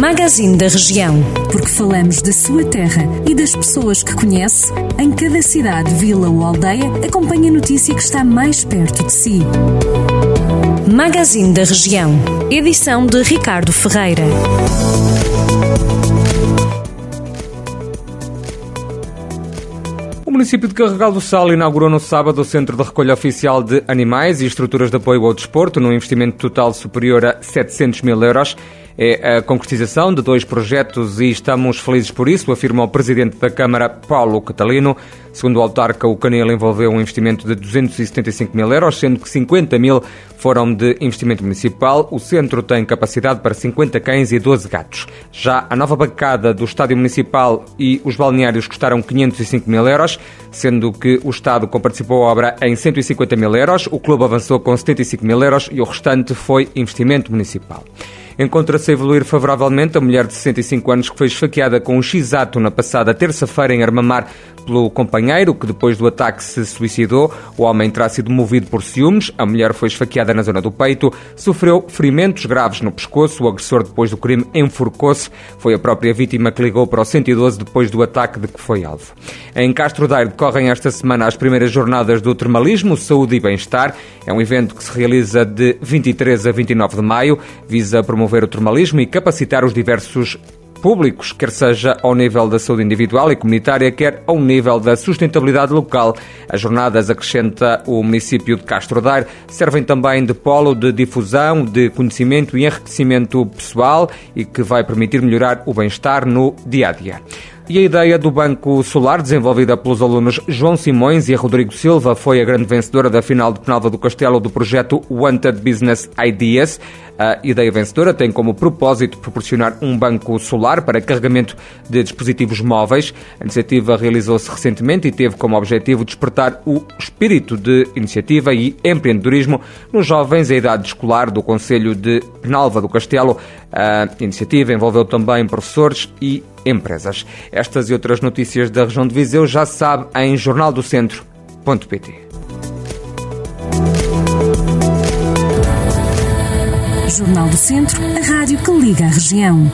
Magazine da Região. Porque falamos da sua terra e das pessoas que conhece, em cada cidade, vila ou aldeia, acompanhe a notícia que está mais perto de si. Magazine da Região. Edição de Ricardo Ferreira. O município de Carregal do Sal inaugurou no sábado o Centro de Recolha Oficial de Animais e Estruturas de Apoio ao Desporto, num investimento total superior a 700 mil euros é a concretização de dois projetos e estamos felizes por isso, afirma o Presidente da Câmara, Paulo Catalino. Segundo o autarca, o Canil envolveu um investimento de 275 mil euros, sendo que 50 mil foram de investimento municipal. O centro tem capacidade para 50 cães e 12 gatos. Já a nova bancada do Estádio Municipal e os balneários custaram 505 mil euros, sendo que o Estado comparticipou a obra em 150 mil euros, o clube avançou com 75 mil euros e o restante foi investimento municipal. Encontra-se a evoluir favoravelmente a mulher de 65 anos que foi esfaqueada com um x-ato na passada terça-feira em Armamar pelo companheiro, que depois do ataque se suicidou. O homem terá sido movido por ciúmes. A mulher foi esfaqueada na zona do peito, sofreu ferimentos graves no pescoço. O agressor, depois do crime, enforcou-se. Foi a própria vítima que ligou para o 112 depois do ataque de que foi alvo. Em Castro Daire decorrem esta semana as primeiras jornadas do termalismo, saúde e bem-estar. É um evento que se realiza de 23 a 29 de maio, visa promover o termalismo e capacitar os diversos públicos, quer seja ao nível da saúde individual e comunitária, quer ao nível da sustentabilidade local. As jornadas, acrescenta o município de Castro Daire, servem também de polo de difusão, de conhecimento e enriquecimento pessoal e que vai permitir melhorar o bem-estar no dia a dia. E a ideia do Banco Solar, desenvolvida pelos alunos João Simões e Rodrigo Silva, foi a grande vencedora da final de Penalva do Castelo do projeto Wanted Business Ideas. A ideia vencedora tem como propósito proporcionar um banco solar para carregamento de dispositivos móveis. A iniciativa realizou-se recentemente e teve como objetivo despertar o espírito de iniciativa e empreendedorismo nos jovens em idade escolar do Conselho de Penalva do Castelo. A iniciativa envolveu também professores e empresas. Estas e outras notícias da região de Viseu já se sabe em jornaldocentro.pt. Jornal do Centro, a rádio que liga a região.